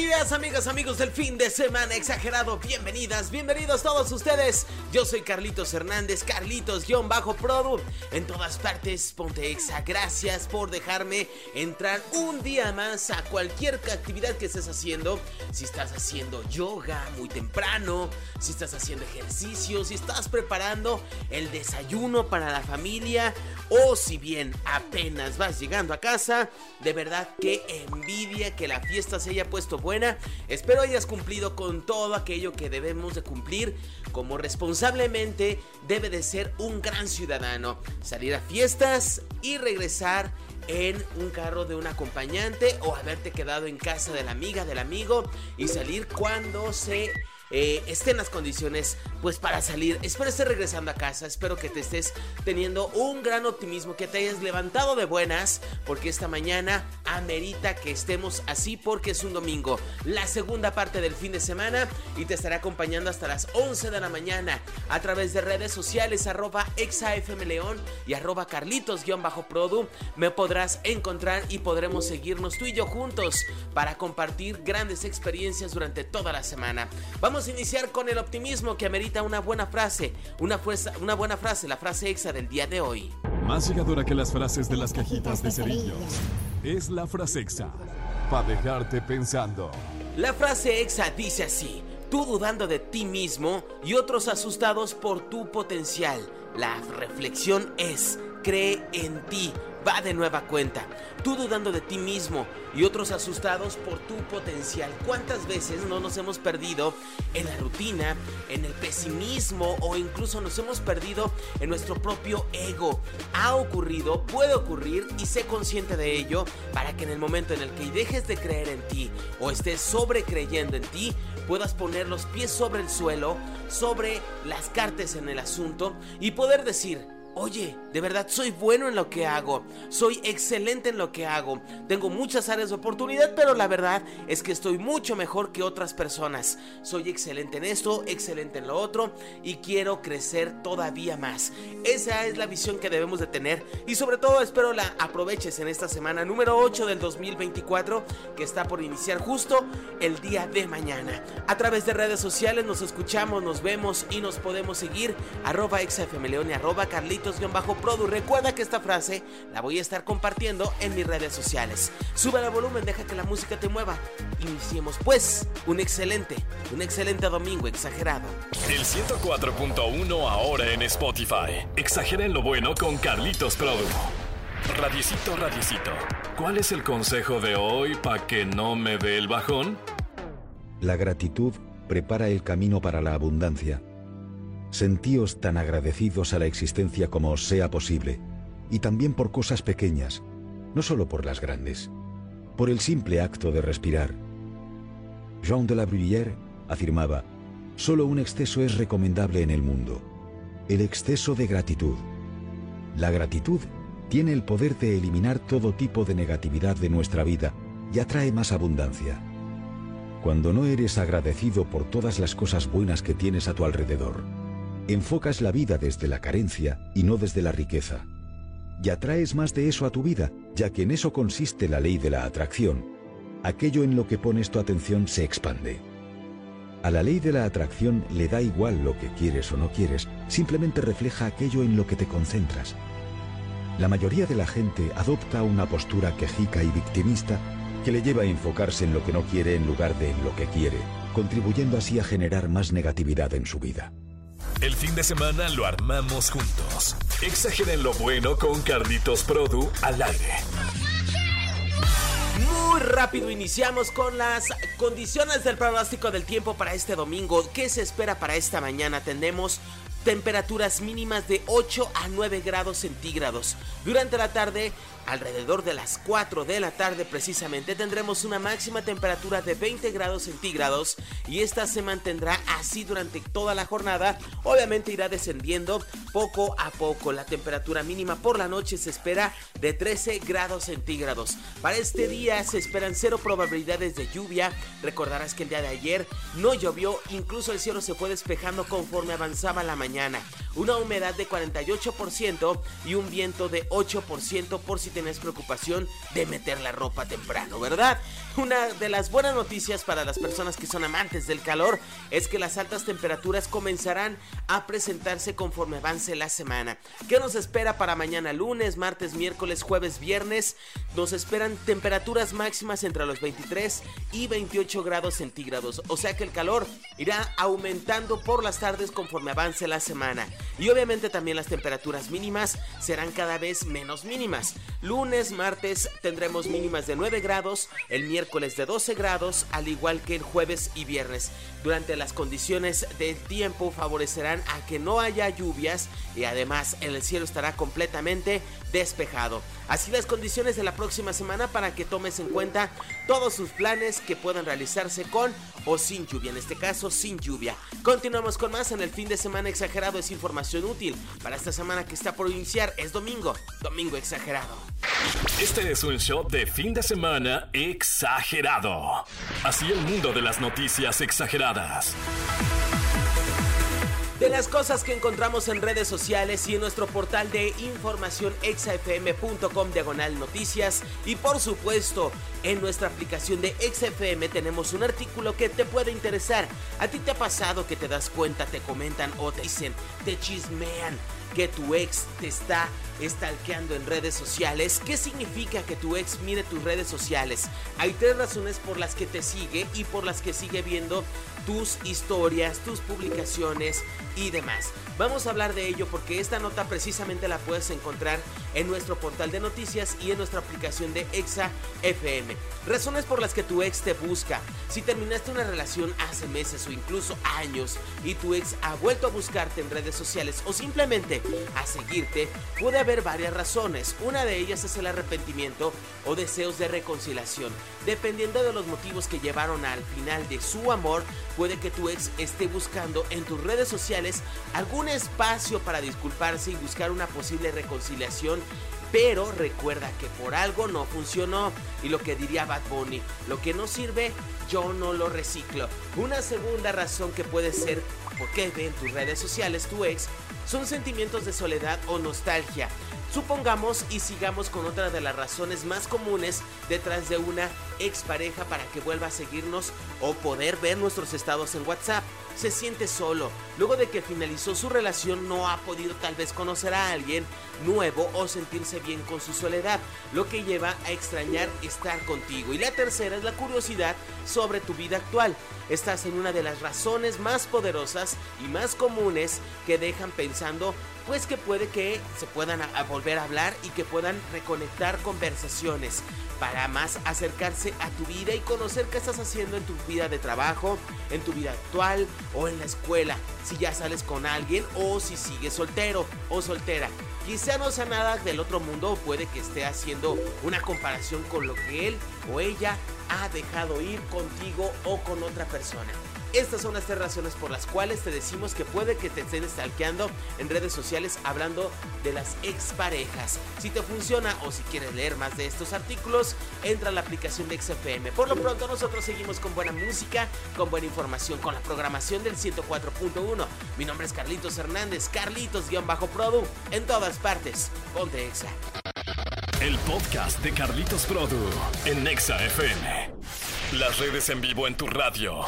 Días, amigas, amigos del fin de semana exagerado. Bienvenidas, bienvenidos todos ustedes. Yo soy Carlitos Hernández, Carlitos-Produ. En todas partes, ponte exa. Gracias por dejarme entrar un día más a cualquier actividad que estés haciendo. Si estás haciendo yoga muy temprano, si estás haciendo ejercicio, si estás preparando el desayuno para la familia o si bien apenas vas llegando a casa, de verdad que envidia que la fiesta se haya puesto buena. Espero hayas cumplido con todo aquello que debemos de cumplir como responsablemente debe de ser un gran ciudadano. Salir a fiestas y regresar en un carro de un acompañante o haberte quedado en casa de la amiga, del amigo y salir cuando se eh, estén las condiciones pues para salir. Espero estés regresando a casa, espero que te estés teniendo un gran optimismo, que te hayas levantado de buenas, porque esta mañana amerita que estemos así porque es un domingo, la segunda parte del fin de semana y te estaré acompañando hasta las 11 de la mañana a través de redes sociales arroba exafmleón y arroba carlitos-produ. Me podrás encontrar y podremos seguirnos tú y yo juntos para compartir grandes experiencias durante toda la semana. Vamos a iniciar con el optimismo que amerita una buena frase, una, fuerza, una buena frase, la frase exa del día de hoy. Más llegadora que las frases de las cajitas de cerillos. Es la frase exa, para dejarte pensando. La frase exa dice así, tú dudando de ti mismo y otros asustados por tu potencial. La reflexión es, cree en ti va de nueva cuenta. Tú dudando de ti mismo y otros asustados por tu potencial. ¿Cuántas veces no nos hemos perdido en la rutina, en el pesimismo o incluso nos hemos perdido en nuestro propio ego? Ha ocurrido, puede ocurrir y sé consciente de ello para que en el momento en el que dejes de creer en ti o estés sobrecreyendo en ti, puedas poner los pies sobre el suelo, sobre las cartas en el asunto y poder decir, Oye, de verdad soy bueno en lo que hago, soy excelente en lo que hago, tengo muchas áreas de oportunidad, pero la verdad es que estoy mucho mejor que otras personas. Soy excelente en esto, excelente en lo otro y quiero crecer todavía más. Esa es la visión que debemos de tener y sobre todo espero la aproveches en esta semana número 8 del 2024 que está por iniciar justo el día de mañana. A través de redes sociales nos escuchamos, nos vemos y nos podemos seguir arroba arroba bajo produ Recuerda que esta frase la voy a estar compartiendo en mis redes sociales. Sube el volumen, deja que la música te mueva. Iniciemos pues un excelente, un excelente domingo exagerado. El 104.1 ahora en Spotify. Exageren lo bueno con Carlitos Produ. Radicito, radicito. ¿Cuál es el consejo de hoy para que no me dé el bajón? La gratitud prepara el camino para la abundancia. Sentíos tan agradecidos a la existencia como os sea posible, y también por cosas pequeñas, no solo por las grandes, por el simple acto de respirar. Jean de la Bruyère afirmaba, solo un exceso es recomendable en el mundo, el exceso de gratitud. La gratitud tiene el poder de eliminar todo tipo de negatividad de nuestra vida y atrae más abundancia. Cuando no eres agradecido por todas las cosas buenas que tienes a tu alrededor, Enfocas la vida desde la carencia y no desde la riqueza. Y atraes más de eso a tu vida, ya que en eso consiste la ley de la atracción. Aquello en lo que pones tu atención se expande. A la ley de la atracción le da igual lo que quieres o no quieres, simplemente refleja aquello en lo que te concentras. La mayoría de la gente adopta una postura quejica y victimista que le lleva a enfocarse en lo que no quiere en lugar de en lo que quiere, contribuyendo así a generar más negatividad en su vida. El fin de semana lo armamos juntos. Exageren lo bueno con Carlitos Produ al aire. Muy rápido iniciamos con las condiciones del pronóstico del tiempo para este domingo. ¿Qué se espera para esta mañana? Tenemos temperaturas mínimas de 8 a 9 grados centígrados. Durante la tarde, alrededor de las 4 de la tarde precisamente, tendremos una máxima temperatura de 20 grados centígrados y esta se mantendrá así durante toda la jornada. Obviamente irá descendiendo poco a poco. La temperatura mínima por la noche se espera de 13 grados centígrados. Para este día se esperan cero probabilidades de lluvia. Recordarás que el día de ayer no llovió, incluso el cielo se fue despejando conforme avanzaba la mañana mañana. Una humedad de 48% y un viento de 8% por si tenés preocupación de meter la ropa temprano, ¿verdad? Una de las buenas noticias para las personas que son amantes del calor es que las altas temperaturas comenzarán a presentarse conforme avance la semana. ¿Qué nos espera para mañana lunes, martes, miércoles, jueves, viernes? Nos esperan temperaturas máximas entre los 23 y 28 grados centígrados, o sea que el calor irá aumentando por las tardes conforme avance la semana. Y obviamente también las temperaturas mínimas serán cada vez menos mínimas. Lunes, martes tendremos mínimas de 9 grados, el miércoles de 12 grados, al igual que el jueves y viernes. Durante las condiciones del tiempo favorecerán a que no haya lluvias y además el cielo estará completamente despejado. Así las condiciones de la próxima semana para que tomes en cuenta todos sus planes que puedan realizarse con o sin lluvia, en este caso sin lluvia. Continuamos con más en el fin de semana exagerado, es información útil para esta semana que está por iniciar, es domingo, domingo exagerado. Este es un show de fin de semana exagerado. Así el mundo de las noticias exageradas. De las cosas que encontramos en redes sociales y en nuestro portal de información exafm.com diagonal noticias y por supuesto en nuestra aplicación de XFM tenemos un artículo que te puede interesar. ¿A ti te ha pasado que te das cuenta, te comentan o te dicen, te chismean? Que tu ex te está stalkeando en redes sociales. ¿Qué significa que tu ex mire tus redes sociales? Hay tres razones por las que te sigue y por las que sigue viendo tus historias, tus publicaciones y demás. Vamos a hablar de ello porque esta nota precisamente la puedes encontrar en nuestro portal de noticias y en nuestra aplicación de Exa FM. Razones por las que tu ex te busca. Si terminaste una relación hace meses o incluso años y tu ex ha vuelto a buscarte en redes sociales o simplemente a seguirte, puede haber varias razones. Una de ellas es el arrepentimiento o deseos de reconciliación. Dependiendo de los motivos que llevaron al final de su amor, puede que tu ex esté buscando en tus redes sociales algún espacio para disculparse y buscar una posible reconciliación pero recuerda que por algo no funcionó. Y lo que diría Bad Bunny, lo que no sirve, yo no lo reciclo. Una segunda razón que puede ser por qué ve en tus redes sociales tu ex son sentimientos de soledad o nostalgia. Supongamos y sigamos con otra de las razones más comunes detrás de una expareja para que vuelva a seguirnos o poder ver nuestros estados en WhatsApp. Se siente solo. Luego de que finalizó su relación no ha podido tal vez conocer a alguien nuevo o sentirse bien con su soledad, lo que lleva a extrañar estar contigo. Y la tercera es la curiosidad sobre tu vida actual. Estás en una de las razones más poderosas y más comunes que dejan pensando pues que puede que se puedan volver a hablar y que puedan reconectar conversaciones para más acercarse a tu vida y conocer qué estás haciendo en tu vida de trabajo, en tu vida actual o en la escuela, si ya sales con alguien o si sigues soltero o soltera. Quizá no sea nada del otro mundo o puede que esté haciendo una comparación con lo que él o ella ha dejado ir contigo o con otra persona. Estas son las tres razones por las cuales te decimos que puede que te estén stalkeando en redes sociales hablando de las exparejas. Si te funciona o si quieres leer más de estos artículos, entra a la aplicación de XFM. Por lo pronto nosotros seguimos con buena música, con buena información, con la programación del 104.1. Mi nombre es Carlitos Hernández, Carlitos-Produ, en todas partes. Ponte Exa. El podcast de Carlitos Produ en Exa FM. Las redes en vivo en tu radio.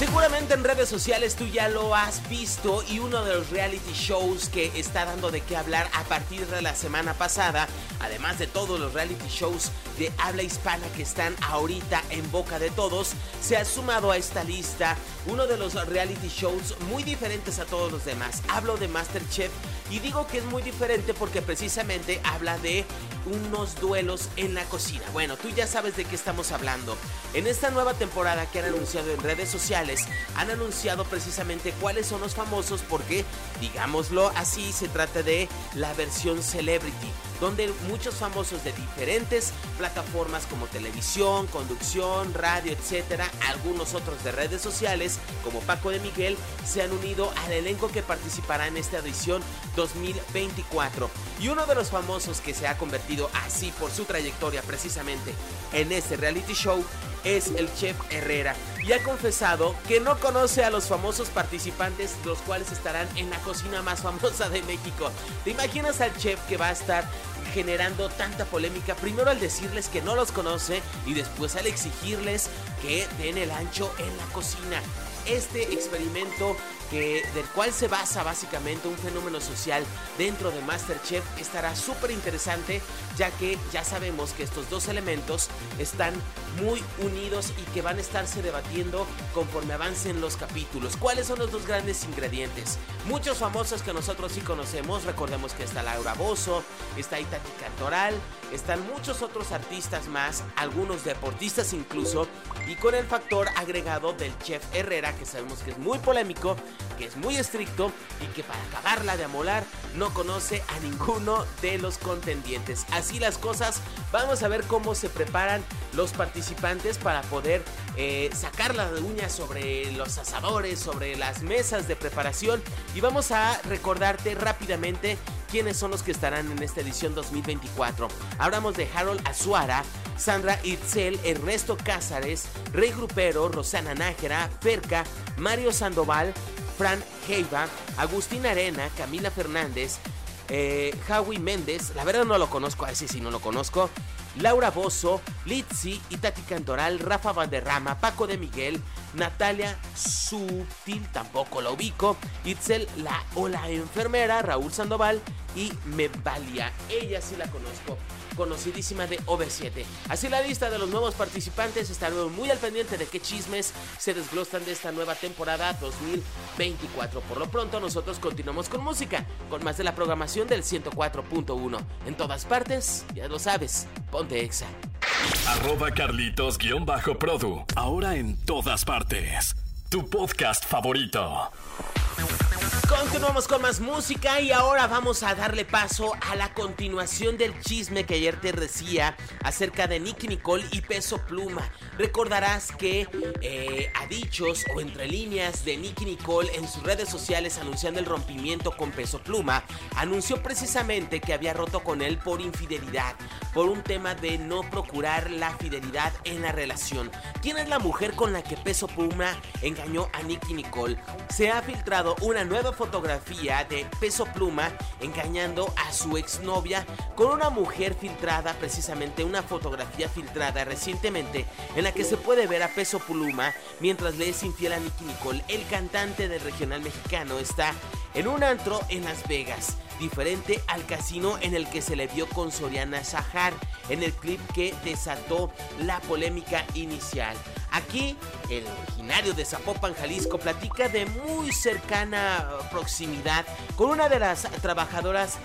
Seguramente en redes sociales tú ya lo has visto y uno de los reality shows que está dando de qué hablar a partir de la semana pasada, además de todos los reality shows de habla hispana que están ahorita en boca de todos, se ha sumado a esta lista uno de los reality shows muy diferentes a todos los demás. Hablo de Masterchef Y digo que es muy diferente porque precisamente habla de unos duelos en la cocina. Bueno, tú ya sabes de qué estamos hablando. En esta nueva temporada que han anunciado en redes sociales, han anunciado precisamente cuáles son los famosos porque, digámoslo así, se trata de la versión celebrity donde muchos famosos de diferentes plataformas como televisión, conducción, radio, etcétera, algunos otros de redes sociales como Paco de Miguel se han unido al elenco que participará en esta edición 2024. Y uno de los famosos que se ha convertido así por su trayectoria precisamente en este reality show es el chef Herrera y ha confesado que no conoce a los famosos participantes los cuales estarán en la cocina más famosa de México. ¿Te imaginas al chef que va a estar generando tanta polémica? Primero al decirles que no los conoce y después al exigirles que den el ancho en la cocina. Este experimento del cual se basa básicamente un fenómeno social dentro de Masterchef estará súper interesante ya que ya sabemos que estos dos elementos están muy unidos y que van a estarse debatiendo conforme avancen los capítulos. ¿Cuáles son los dos grandes ingredientes? Muchos famosos que nosotros sí conocemos, recordemos que está Laura Bozo, está Itati Cantoral, están muchos otros artistas más, algunos deportistas incluso, y con el factor agregado del chef Herrera, que sabemos que es muy polémico, que es muy estricto y que para acabarla de amolar no conoce a ninguno de los contendientes. Así las cosas, vamos a ver cómo se preparan los participantes para poder eh, sacar las uñas sobre los asadores, sobre las mesas de preparación y vamos a recordarte rápidamente quiénes son los que estarán en esta edición 2024. Hablamos de Harold Azuara, Sandra Itzel, Ernesto Cázares, Rey Grupero, Rosana Nájera, Perca, Mario Sandoval, Fran Heiva, Agustín Arena, Camila Fernández, eh, Howie Méndez, la verdad no lo conozco, a ese sí no lo conozco. Laura Bozo, Litsi, Itati Cantoral, Rafa Valderrama, Paco de Miguel, Natalia Sutil, tampoco la ubico, Itzel la o la enfermera, Raúl Sandoval y Mevalia, ella sí la conozco conocidísima de OV7. Así la lista de los nuevos participantes, estaremos muy al pendiente de qué chismes se desglosan de esta nueva temporada 2024. Por lo pronto nosotros continuamos con música, con más de la programación del 104.1. En todas partes, ya lo sabes, ponte exa. Arroba Carlitos-Produ, ahora en todas partes. Tu podcast favorito. Continuamos con más música y ahora vamos a darle paso a la continuación del chisme que ayer te decía acerca de Nicky Nicole y Peso Pluma. Recordarás que eh, a dichos o entre líneas de Nicky Nicole en sus redes sociales anunciando el rompimiento con Peso Pluma, anunció precisamente que había roto con él por infidelidad, por un tema de no procurar la fidelidad en la relación. ¿Quién es la mujer con la que Peso Pluma engañó a Nicky Nicole? Se ha filtrado una nueva fotografía de Peso Pluma engañando a su exnovia con una mujer filtrada, precisamente una fotografía filtrada recientemente en la que se puede ver a Peso Pluma mientras le es infiel a Nicky Nicole. El cantante del regional mexicano está en un antro en Las Vegas, diferente al casino en el que se le vio con Soriana Sahar en el clip que desató la polémica inicial. Aquí, el originario de Zapopan, Jalisco, platica de muy cercana proximidad con una de las trabajadoras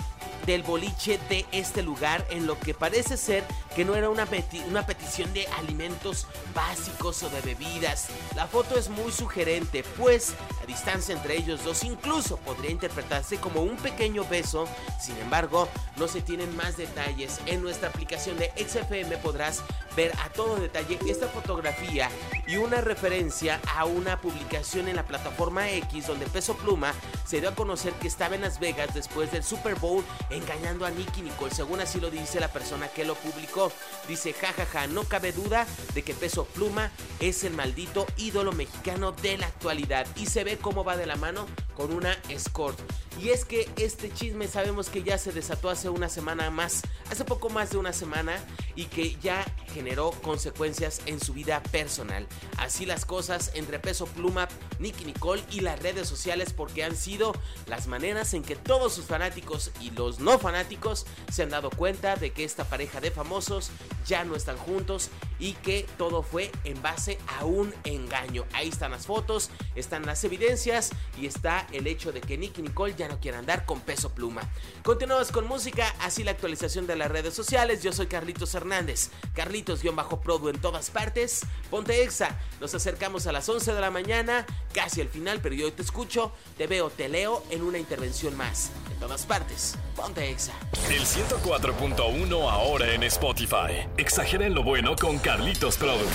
del boliche de este lugar en lo que parece ser que no era una, una petición de alimentos básicos o de bebidas. La foto es muy sugerente, pues la distancia entre ellos dos incluso podría interpretarse como un pequeño beso. Sin embargo, no se tienen más detalles. En nuestra aplicación de XFM podrás ver a todo detalle esta fotografía y una referencia a una publicación en la plataforma X donde Peso Pluma se dio a conocer que estaba en Las Vegas después del Super Bowl engañando a Nicky Nicole, según así lo dice la persona que lo publicó. Dice, jajaja, ja, ja, no cabe duda de que Peso Pluma es el maldito ídolo mexicano de la actualidad y se ve cómo va de la mano con una escort. Y es que este chisme sabemos que ya se desató hace una semana más, hace poco más de una semana, y que ya generó consecuencias en su vida personal. Así las cosas entre Peso Pluma, Nicky Nicole y las redes sociales porque han sido las maneras en que todos sus fanáticos y los no fanáticos se han dado cuenta de que esta pareja de famosos ya no están juntos y que todo fue en base a un engaño. Ahí están las fotos, están las evidencias y está el hecho de que Nicky Nicole ya no quiera andar con peso pluma. Continuamos con música, así la actualización de las redes sociales. Yo soy Carlitos Hernández, Carlitos-Produ en todas partes. Ponte Exa, nos acercamos a las 11 de la mañana, casi al final, pero yo te escucho, te veo, te leo en una intervención más. En todas partes, ponte Exa. El 104.1 ahora en Spotify. Exageren lo bueno con Carlitos Produ.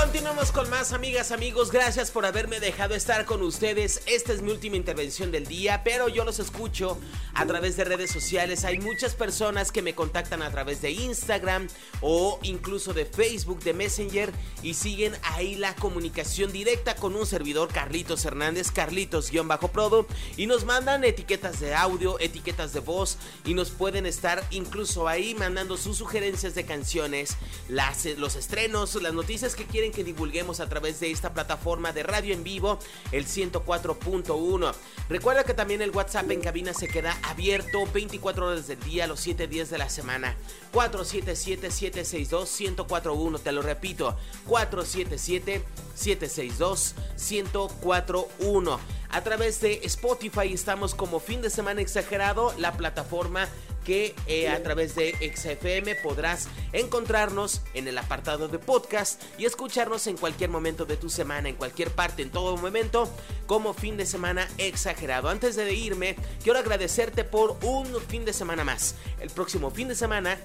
Continuamos con más amigas, amigos. Gracias por haberme dejado estar con ustedes. Esta es mi última intervención del día, pero yo los escucho a través de redes sociales. Hay muchas personas que me contactan a través de Instagram o incluso de Facebook, de Messenger y siguen ahí la comunicación directa con un servidor Carlitos Hernández, Carlitos-Prodo y nos mandan etiquetas de audio, etiquetas de voz y nos pueden estar incluso ahí mandando sus sugerencias de canciones, las, los estrenos, las noticias que quieren que divulguemos a través de esta plataforma de radio en vivo, el 104.1. Recuerda que también el WhatsApp en cabina se queda abierto 24 horas del día, los 7 días de la semana. 477-762-1041, te lo repito, 477-762-1041. A través de Spotify estamos como fin de semana exagerado, la plataforma que eh, a través de XFM podrás encontrarnos en el apartado de podcast y escucharnos en cualquier momento de tu semana, en cualquier parte, en todo momento, como fin de semana exagerado. Antes de irme, quiero agradecerte por un fin de semana más. El próximo fin de semana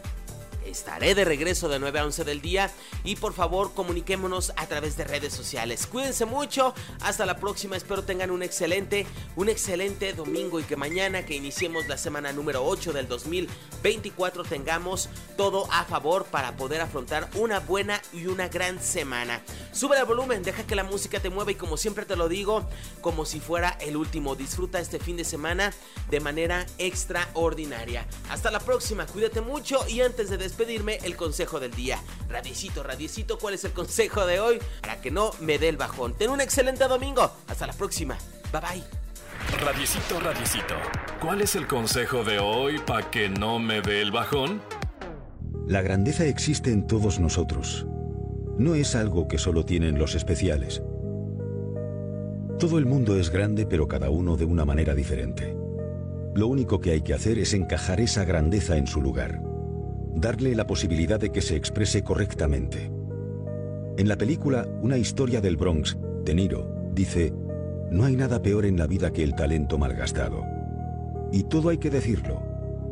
Estaré de regreso de 9 a 11 del día y por favor comuniquémonos a través de redes sociales. Cuídense mucho, hasta la próxima, espero tengan un excelente, un excelente domingo y que mañana que iniciemos la semana número 8 del 2024 tengamos todo a favor para poder afrontar una buena y una gran semana. Sube el volumen, deja que la música te mueva y como siempre te lo digo, como si fuera el último, disfruta este fin de semana de manera extraordinaria. Hasta la próxima, cuídate mucho y antes de despedirme pedirme el consejo del día. Radiecito, radiecito, ¿cuál es el consejo de hoy? Para que no me dé el bajón. Ten un excelente domingo. Hasta la próxima. Bye bye. Radiecito, radiecito, ¿cuál es el consejo de hoy para que no me dé el bajón? La grandeza existe en todos nosotros. No es algo que solo tienen los especiales. Todo el mundo es grande, pero cada uno de una manera diferente. Lo único que hay que hacer es encajar esa grandeza en su lugar darle la posibilidad de que se exprese correctamente. En la película Una historia del Bronx, De Niro dice, no hay nada peor en la vida que el talento malgastado. Y todo hay que decirlo,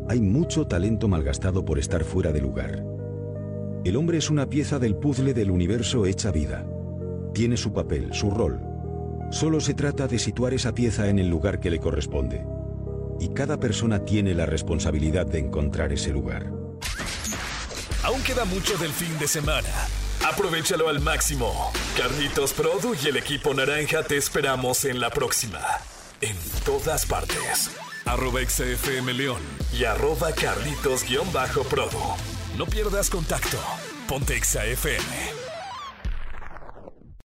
hay mucho talento malgastado por estar fuera de lugar. El hombre es una pieza del puzzle del universo hecha vida. Tiene su papel, su rol. Solo se trata de situar esa pieza en el lugar que le corresponde. Y cada persona tiene la responsabilidad de encontrar ese lugar. Aún queda mucho del fin de semana. Aprovechalo al máximo. Carlitos Produ y el equipo naranja te esperamos en la próxima. En todas partes. Arroba XFM León y arroba Carlitos-Produ. No pierdas contacto. Ponte XFM.